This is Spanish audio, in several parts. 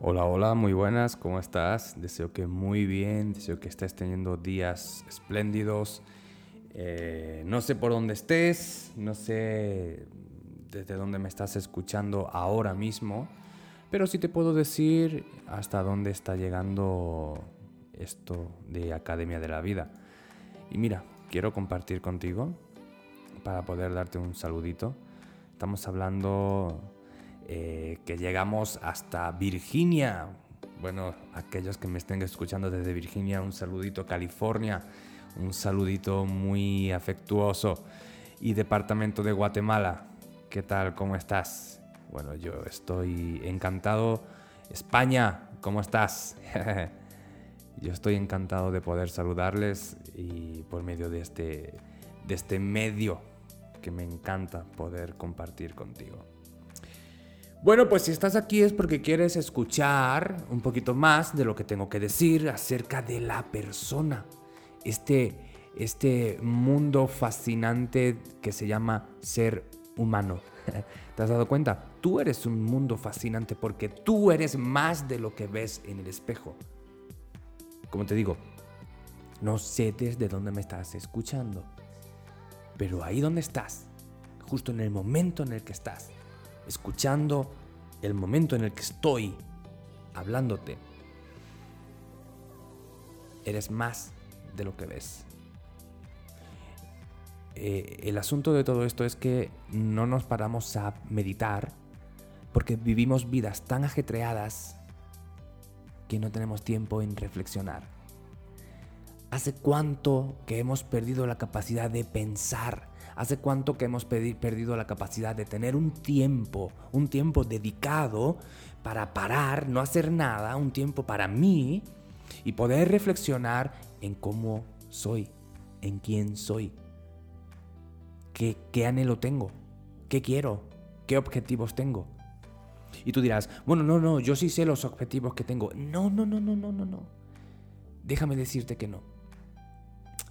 Hola, hola, muy buenas, ¿cómo estás? Deseo que muy bien, deseo que estés teniendo días espléndidos. Eh, no sé por dónde estés, no sé desde dónde me estás escuchando ahora mismo, pero sí te puedo decir hasta dónde está llegando esto de Academia de la Vida. Y mira, quiero compartir contigo para poder darte un saludito. Estamos hablando eh, que llegamos hasta Virginia. Bueno, aquellos que me estén escuchando desde Virginia, un saludito California, un saludito muy afectuoso. Y departamento de Guatemala, ¿qué tal? ¿Cómo estás? Bueno, yo estoy encantado. España, ¿cómo estás? yo estoy encantado de poder saludarles y por medio de este, de este medio que me encanta poder compartir contigo. Bueno, pues si estás aquí es porque quieres escuchar un poquito más de lo que tengo que decir acerca de la persona. Este, este mundo fascinante que se llama ser humano. ¿Te has dado cuenta? Tú eres un mundo fascinante porque tú eres más de lo que ves en el espejo. Como te digo, no sé desde dónde me estás escuchando, pero ahí donde estás, justo en el momento en el que estás, escuchando el momento en el que estoy hablándote, eres más de lo que ves. Eh, el asunto de todo esto es que no nos paramos a meditar porque vivimos vidas tan ajetreadas que no tenemos tiempo en reflexionar. ¿Hace cuánto que hemos perdido la capacidad de pensar? ¿Hace cuánto que hemos perdido la capacidad de tener un tiempo, un tiempo dedicado para parar, no hacer nada, un tiempo para mí y poder reflexionar en cómo soy, en quién soy, qué, anhelo tengo, qué quiero, qué objetivos tengo? Y tú dirás, bueno, no, no, yo sí sé los objetivos que tengo. No, no, no, no, no, no, no. Déjame decirte que no.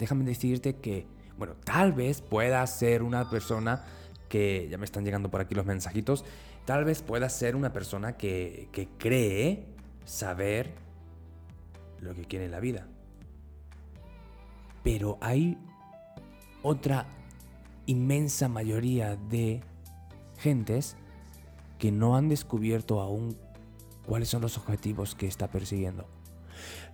Déjame decirte que bueno, tal vez pueda ser una persona que, ya me están llegando por aquí los mensajitos, tal vez pueda ser una persona que, que cree saber lo que quiere en la vida. Pero hay otra inmensa mayoría de gentes que no han descubierto aún cuáles son los objetivos que está persiguiendo.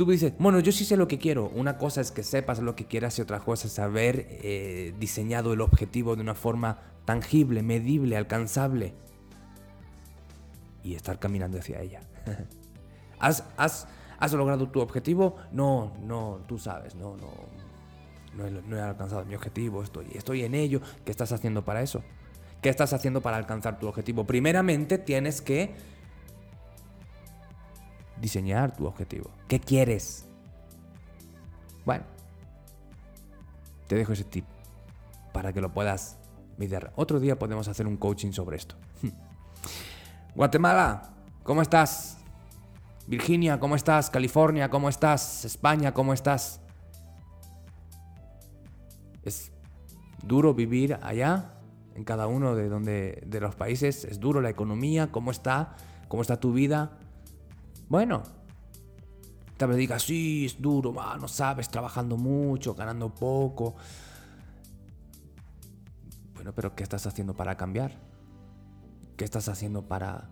Tú dices, bueno, yo sí sé lo que quiero. Una cosa es que sepas lo que quieras y otra cosa es haber eh, diseñado el objetivo de una forma tangible, medible, alcanzable. Y estar caminando hacia ella. ¿Has, has, has logrado tu objetivo? No, no, tú sabes, no, no. No he, alcanzado mi objetivo, estoy, estoy en ello. ¿Qué estás haciendo para eso? ¿Qué estás haciendo para alcanzar tu objetivo? Primeramente tienes que diseñar tu objetivo. ¿Qué quieres? Bueno, te dejo ese tip para que lo puedas mirar. Otro día podemos hacer un coaching sobre esto. Guatemala, ¿cómo estás? Virginia, ¿cómo estás? California, ¿cómo estás? España, ¿cómo estás? Es duro vivir allá, en cada uno de, donde, de los países. Es duro la economía, ¿cómo está? ¿Cómo está tu vida? Bueno, tal vez digas, sí, es duro, no sabes, trabajando mucho, ganando poco. Bueno, pero ¿qué estás haciendo para cambiar? ¿Qué estás haciendo para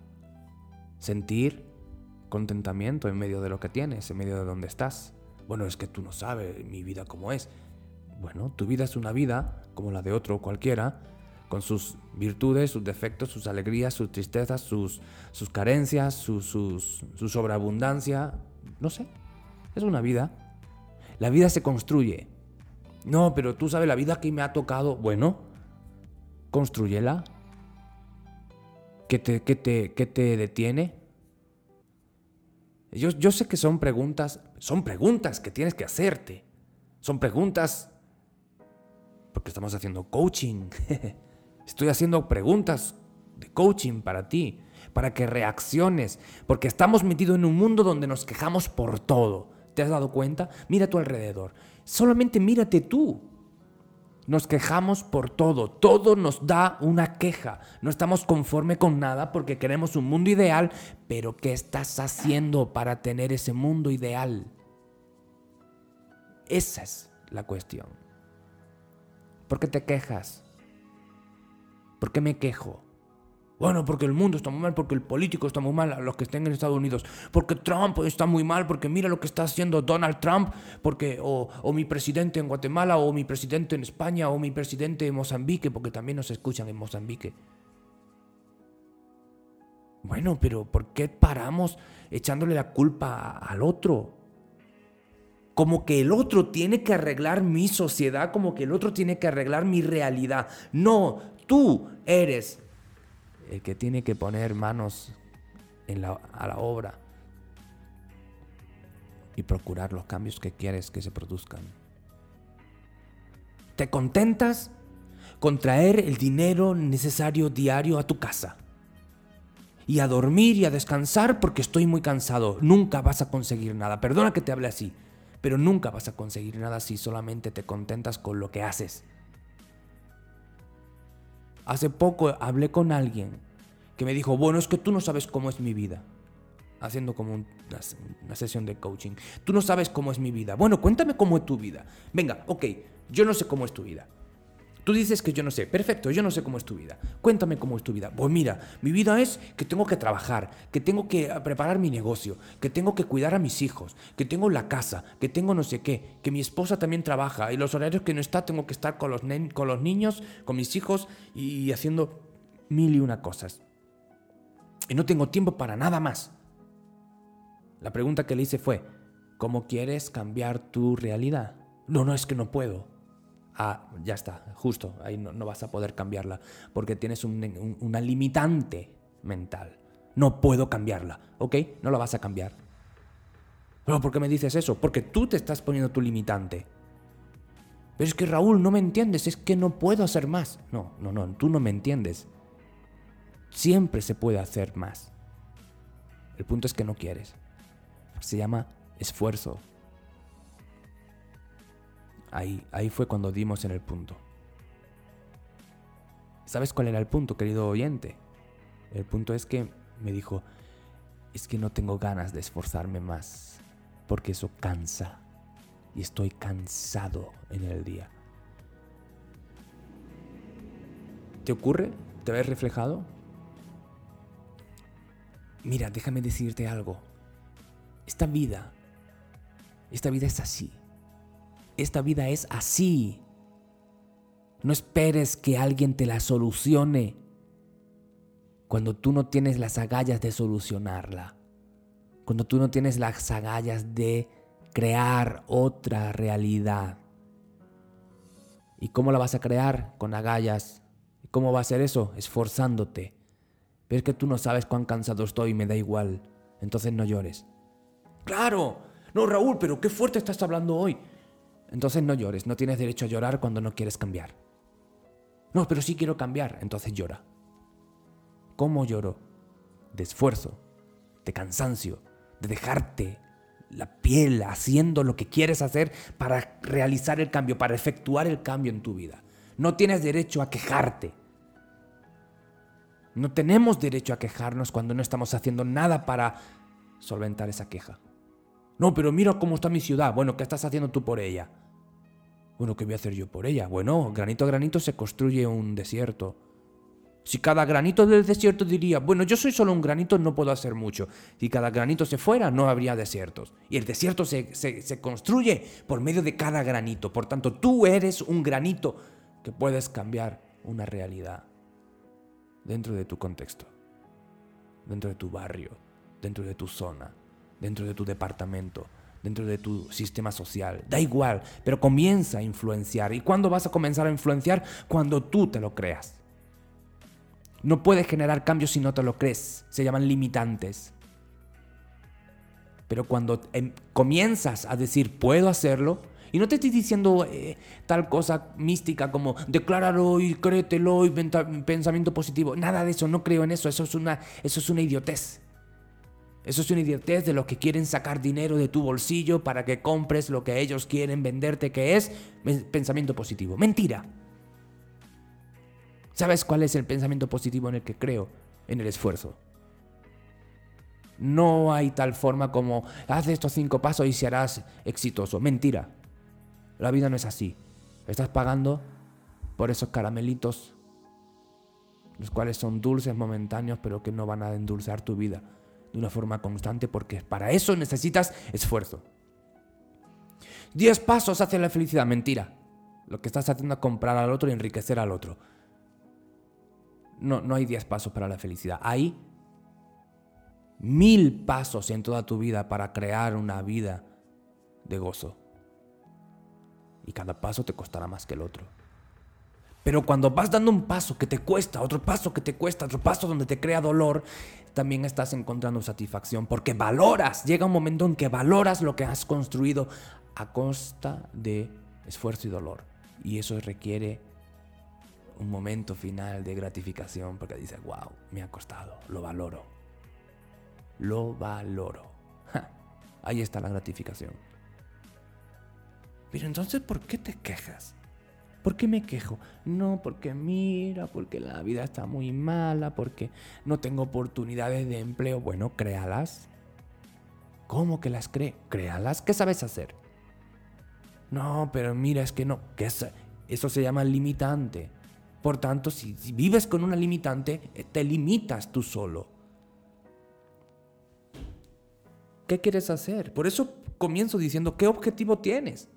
sentir contentamiento en medio de lo que tienes, en medio de donde estás? Bueno, es que tú no sabes mi vida cómo es. Bueno, tu vida es una vida como la de otro cualquiera, con sus virtudes, sus defectos, sus alegrías, sus tristezas, sus, sus carencias, su, su sobreabundancia. No sé, es una vida. La vida se construye. No, pero tú sabes la vida que me ha tocado. Bueno, construyela. ¿Qué te, qué te, qué te detiene? Yo, yo sé que son preguntas, son preguntas que tienes que hacerte. Son preguntas porque estamos haciendo coaching. Estoy haciendo preguntas de coaching para ti, para que reacciones, porque estamos metidos en un mundo donde nos quejamos por todo. ¿Te has dado cuenta? Mira a tu alrededor. Solamente mírate tú. Nos quejamos por todo. Todo nos da una queja. No estamos conforme con nada porque queremos un mundo ideal. Pero ¿qué estás haciendo para tener ese mundo ideal? Esa es la cuestión. ¿Por qué te quejas? ¿Por qué me quejo? Bueno, porque el mundo está muy mal, porque el político está muy mal, los que estén en Estados Unidos, porque Trump está muy mal, porque mira lo que está haciendo Donald Trump, porque o, o, mi presidente en Guatemala, o mi presidente en España, o mi presidente en Mozambique, porque también nos escuchan en Mozambique. Bueno, pero ¿por qué paramos echándole la culpa al otro? Como que el otro tiene que arreglar mi sociedad, como que el otro tiene que arreglar mi realidad. No, tú eres el que tiene que poner manos a la obra y procurar los cambios que quieres que se produzcan. ¿Te contentas con traer el dinero necesario diario a tu casa? Y a dormir y a descansar porque estoy muy cansado. Nunca vas a conseguir nada. Perdona que te hable así, pero nunca vas a conseguir nada si solamente te contentas con lo que haces. Hace poco hablé con alguien que me dijo, bueno, es que tú no sabes cómo es mi vida. Haciendo como una, sesión de coaching. Tú no sabes cómo es mi vida. Bueno, cuéntame cómo es tu vida. Venga, ok, yo no sé cómo es tu vida. Tú dices que yo no sé. Perfecto, yo no sé cómo es tu vida. Cuéntame cómo es tu vida. Pues mira, mi vida es que tengo que trabajar, que tengo que preparar mi negocio, que tengo que cuidar a mis hijos, que tengo la casa, que tengo no sé qué, que mi esposa también trabaja y los horarios que no está tengo que estar con los, con los niños, con mis hijos y haciendo mil y una cosas. Y no tengo tiempo para nada más. La pregunta que le hice fue, ¿cómo quieres cambiar tu realidad? No, no, es que no puedo. Ah, ya está, justo, ahí no, vas a poder cambiarla, porque tienes una limitante mental. No puedo cambiarla, ¿ok? No la vas a cambiar. ¿Pero por qué me dices eso? Porque tú te estás poniendo tu limitante. Pero es que Raúl, no me entiendes, es que no puedo hacer más. No, no, no, tú no me entiendes. Siempre se puede hacer más. El punto es que no quieres. Se llama esfuerzo. Ahí, ahí fue cuando dimos en el punto. ¿Sabes cuál era el punto, querido oyente? El punto es que me dijo, es que no tengo ganas de esforzarme más, porque eso cansa. Y estoy cansado en el día. ¿Te ocurre? ¿Te ves reflejado? Mira, déjame decirte algo. Esta vida, esta vida es así. Esta vida es así. No esperes que alguien te la solucione cuando tú no tienes las agallas de solucionarla. Cuando tú no tienes las agallas de crear otra realidad. ¿Y cómo la vas a crear? Con agallas. ¿Cómo va a ser eso? Esforzándote. Pero es que tú no sabes cuán cansado estoy y me da igual. Entonces no llores. Claro. No, Raúl, pero qué fuerte estás hablando hoy. Entonces no llores, no tienes derecho a llorar cuando no quieres cambiar. No, pero sí quiero cambiar, entonces llora. ¿Cómo lloro? De esfuerzo, de cansancio, de dejarte la piel haciendo lo que quieres hacer para realizar el cambio, para efectuar el cambio en tu vida. No tienes derecho a quejarte. No tenemos derecho a quejarnos cuando no estamos haciendo nada para solventar esa queja. No, pero mira cómo está mi ciudad. Bueno, ¿qué estás haciendo tú por ella? Bueno, ¿qué voy a hacer yo por ella? Bueno, granito a granito se construye un desierto. Si cada granito del desierto diría, bueno, yo soy solo un granito, no puedo hacer mucho. Si cada granito se fuera, no habría desiertos. Y el desierto se, se construye por medio de cada granito. Por tanto, tú eres un granito que puedes cambiar una realidad dentro de tu contexto, dentro de tu barrio, dentro de tu zona dentro de tu departamento, dentro de tu sistema social. Da igual, pero comienza a influenciar. ¿Y cuándo vas a comenzar a influenciar? Cuando tú te lo creas. No puedes generar cambios si no te lo crees. Se llaman limitantes. Pero cuando em, comienzas a decir, puedo hacerlo, y no te estoy diciendo eh, tal cosa mística como decláralo y créetelo y pensamiento positivo. Nada de eso, no creo en eso. Eso es una, eso es una idiotez. Eso es una idiotez de los que quieren sacar dinero de tu bolsillo para que compres lo que ellos quieren venderte, que es pensamiento positivo. Mentira. ¿Sabes cuál es el pensamiento positivo en el que creo? En el esfuerzo. No hay tal forma como haz estos cinco pasos y serás exitoso. Mentira. La vida no es así. Estás pagando por esos caramelitos, los cuales son dulces momentáneos, pero que no van a endulzar tu vida de una forma constante, porque para eso necesitas esfuerzo. Diez pasos hacia la felicidad. Mentira. Lo que estás haciendo es comprar al otro y enriquecer al otro. No, no hay diez pasos para la felicidad. Hay mil pasos en toda tu vida para crear una vida de gozo. Y cada paso te costará más que el otro. Pero cuando vas dando un paso que te cuesta, otro paso que te cuesta, otro paso donde te crea dolor, también estás encontrando satisfacción porque valoras, llega un momento en que valoras lo que has construido a costa de esfuerzo y dolor. Y eso requiere un momento final de gratificación porque dices, wow, me ha costado, lo valoro. Lo valoro. ahí está la gratificación. Pero entonces, ¿por qué te quejas? ¿Por qué me quejo? No, porque mira, porque la vida está muy mala, porque no tengo oportunidades de empleo. Bueno, créalas. ¿Cómo que las cree? Créalas. ¿Qué sabes hacer? No, pero mira, es que no. Eso se llama limitante. Por tanto, si, si vives con una limitante, eh, te limitas tú solo. ¿Qué quieres hacer? Por eso comienzo diciendo, ¿qué objetivo tienes?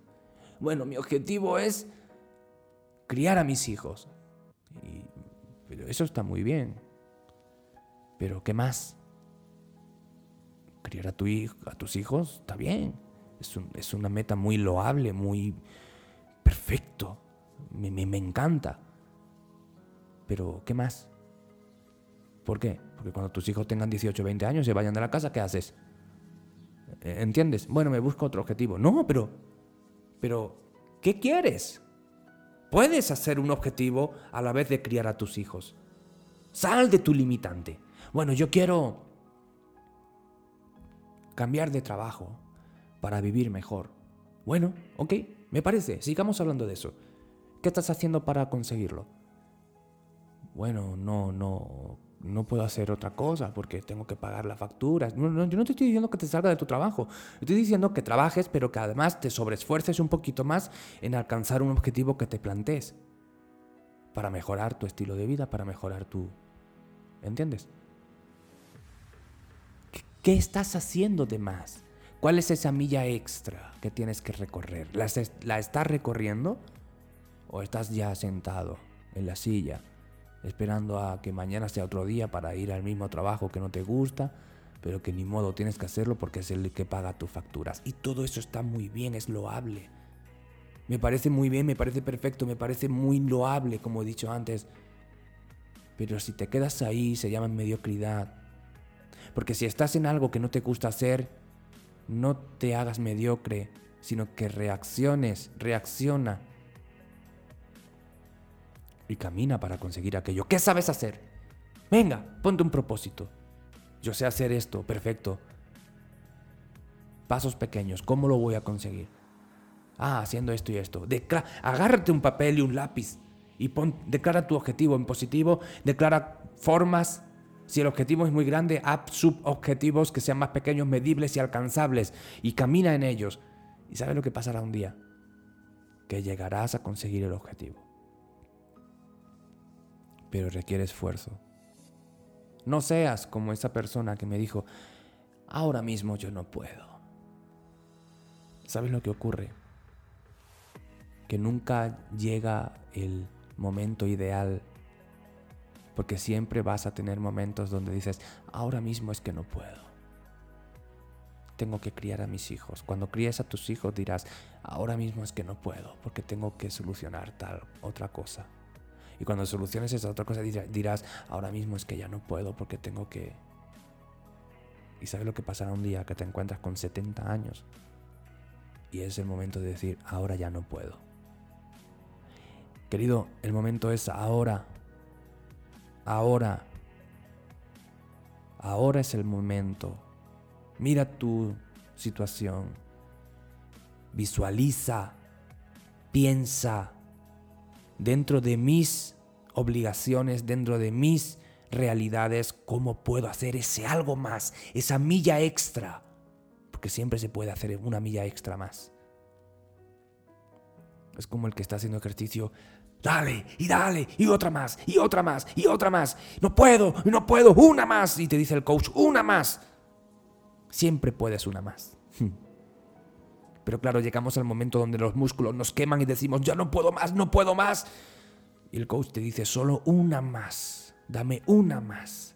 Bueno, mi objetivo es criar a mis hijos. pero eso está muy bien. Pero ¿qué más? Criar a, tu a tus hijos está bien. Es, una meta muy loable, muy perfecto. Me, me, encanta. Pero ¿qué más? ¿Por qué? Porque cuando tus hijos tengan 18 o 20 años y se vayan de la casa, ¿qué haces? ¿Entiendes? Bueno, me busco otro objetivo. No, pero... Pero, ¿qué quieres? Puedes hacer un objetivo a la vez de criar a tus hijos. Sal de tu limitante. Bueno, yo quiero cambiar de trabajo para vivir mejor. Bueno, ok, me parece. Sigamos hablando de eso. ¿Qué estás haciendo para conseguirlo? Bueno, no, no no puedo hacer otra cosa porque tengo que pagar las facturas. yo no te estoy diciendo que te salga de tu trabajo. Estoy diciendo que trabajes, pero que además te sobreesfuerces un poquito más en alcanzar un objetivo que te plantees. Para mejorar tu estilo de vida, para mejorar tu... ¿Entiendes? ¿Qué estás haciendo de más? ¿Cuál es esa milla extra que tienes que recorrer? ¿La, ¿La estás recorriendo? ¿O estás ya sentado en la silla esperando a que mañana sea otro día para ir al mismo trabajo que no te gusta, pero que ni modo tienes que hacerlo porque es el que paga tus facturas. Y todo eso está muy bien, es loable. Me parece muy bien, me parece perfecto, me parece muy loable, como he dicho antes. Pero si te quedas ahí, se llama mediocridad. Porque si estás en algo que no te gusta hacer, no te hagas mediocre, sino que reacciones, reacciona y camina para conseguir aquello. ¿Qué sabes hacer? Venga, ponte un propósito. Yo sé hacer esto, perfecto. Pasos pequeños, ¿cómo lo voy a conseguir? Ah, haciendo esto y esto. agárrate un papel y un lápiz y pon, declara tu objetivo en positivo, declara formas. Si el objetivo es muy grande, haz subobjetivos que sean más pequeños, medibles y alcanzables y camina en ellos. ¿Y sabes lo que pasará un día? Que llegarás a conseguir el objetivo pero requiere esfuerzo. No seas como esa persona que me dijo, ahora mismo yo no puedo. ¿Sabes lo que ocurre? Que nunca llega el momento ideal, porque siempre vas a tener momentos donde dices, ahora mismo es que no puedo. Tengo que criar a mis hijos. Cuando críes a tus hijos dirás, ahora mismo es que no puedo, porque tengo que solucionar tal otra cosa. Y cuando soluciones esa otra cosa dirás, ahora mismo es que ya no puedo porque tengo que... Y sabes lo que pasará un día que te encuentras con 70 años. Y es el momento de decir, ahora ya no puedo. Querido, el momento es ahora. Ahora. Ahora es el momento. Mira tu situación. Visualiza. Piensa dentro de mis obligaciones, dentro de mis realidades, cómo puedo hacer ese algo más, esa milla extra. Porque siempre se puede hacer una milla extra más. Es como el que está haciendo ejercicio. Dale, y dale, y otra más, y otra más, y otra más. No puedo, no puedo, una más. Y te dice el coach, una más. Siempre puedes una más. Pero claro, llegamos al momento donde los músculos nos queman y decimos, ya no puedo más, no puedo más. Y el coach te dice, solo una más, dame una más.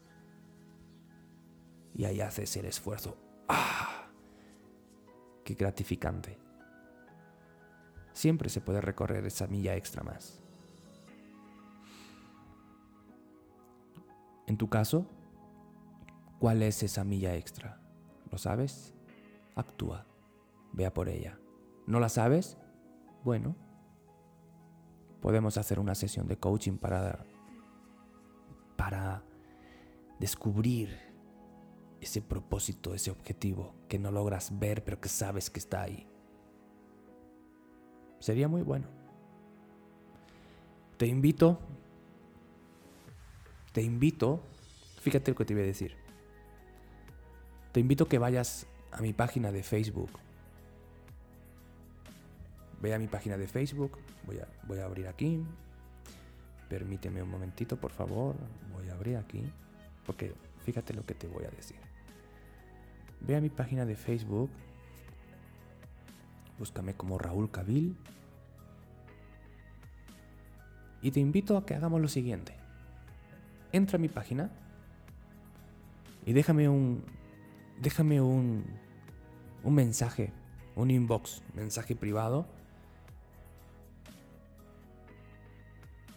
Y ahí haces el esfuerzo. ¡Ah! ¡Qué gratificante! Siempre se puede recorrer esa milla extra más. En tu caso, ¿cuál es esa milla extra? ¿Lo sabes? Actúa. Vea por ella. ¿No la sabes? Bueno, podemos hacer una sesión de coaching para, para descubrir ese propósito, ese objetivo que no logras ver pero que sabes que está ahí. Sería muy bueno. Te invito, te invito, fíjate lo que te voy a decir. Te invito que vayas a mi página de Facebook. Ve a mi página de Facebook, voy a, abrir aquí. Permíteme un momentito, por favor. Voy a abrir aquí, porque fíjate lo que te voy a decir. Ve a mi página de Facebook, búscame como Raúl Cabil y te invito a que hagamos lo siguiente. Entra a mi página y déjame un déjame un un mensaje, un inbox, mensaje privado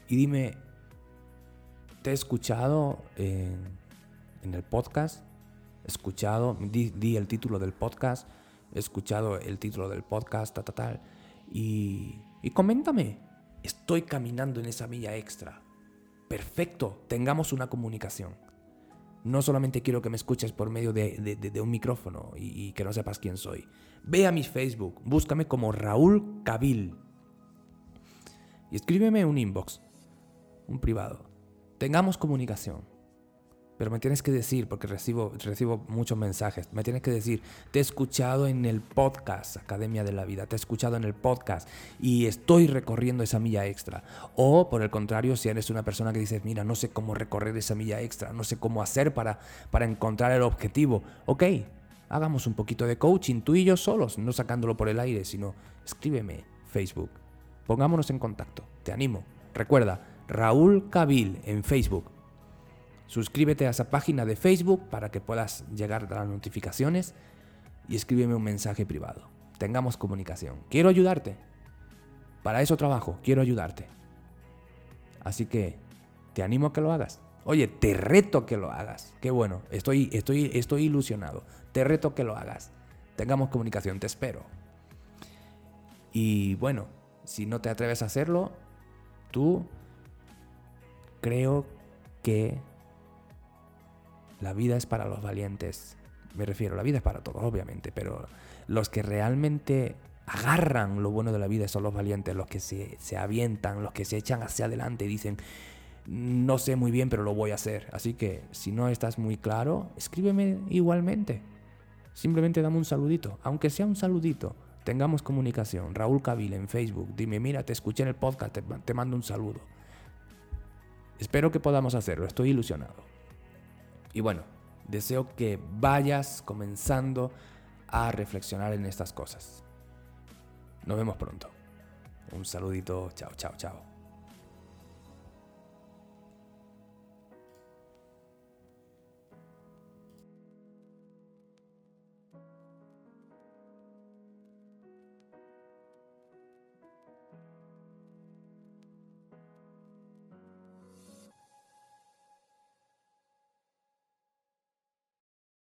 y dime, ¿te he escuchado en, el podcast? ¿He escuchado? Di, el título del podcast. He escuchado el título del podcast, tal, tal, tal. Y, y coméntame. Estoy caminando en esa milla extra. Perfecto, tengamos una comunicación. No solamente quiero que me escuches por medio de, un micrófono y, y, que no sepas quién soy. Ve a mi Facebook, búscame como Raúl Cabil. Y escríbeme un inbox un privado. Tengamos comunicación. Pero me tienes que decir, porque recibo, recibo muchos mensajes, me tienes que decir, te he escuchado en el podcast, Academia de la Vida, te he escuchado en el podcast y estoy recorriendo esa milla extra. O por el contrario, si eres una persona que dices, mira, no sé cómo recorrer esa milla extra, no sé cómo hacer para, para encontrar el objetivo. Ok, hagamos un poquito de coaching, tú y yo solos, no sacándolo por el aire, sino escríbeme, Facebook. Pongámonos en contacto, te animo. Recuerda, Raúl Cabil en Facebook. Suscríbete a esa página de Facebook para que puedas llegar a las notificaciones y escríbeme un mensaje privado. Tengamos comunicación. Quiero ayudarte. Para eso trabajo, quiero ayudarte. Así que te animo a que lo hagas. Oye, te reto que lo hagas. Qué bueno, estoy, estoy, estoy ilusionado. Te reto que lo hagas. Tengamos comunicación, te espero. Y bueno, si no te atreves a hacerlo, tú creo que la vida es para los valientes. Me refiero, la vida es para todos, obviamente, pero los que realmente agarran lo bueno de la vida son los valientes, los que se, se avientan, los que se echan hacia adelante y dicen, no sé muy bien, pero lo voy a hacer. Así que si no estás muy claro, escríbeme igualmente. Simplemente dame un saludito, aunque sea un saludito. Tengamos comunicación. Raúl Cabil en Facebook. Dime, mira, te escuché en el podcast, te mando un saludo. Espero que podamos hacerlo, estoy ilusionado. Y bueno, deseo que vayas comenzando a reflexionar en estas cosas. Nos vemos pronto. Un saludito, chao, chao, chao.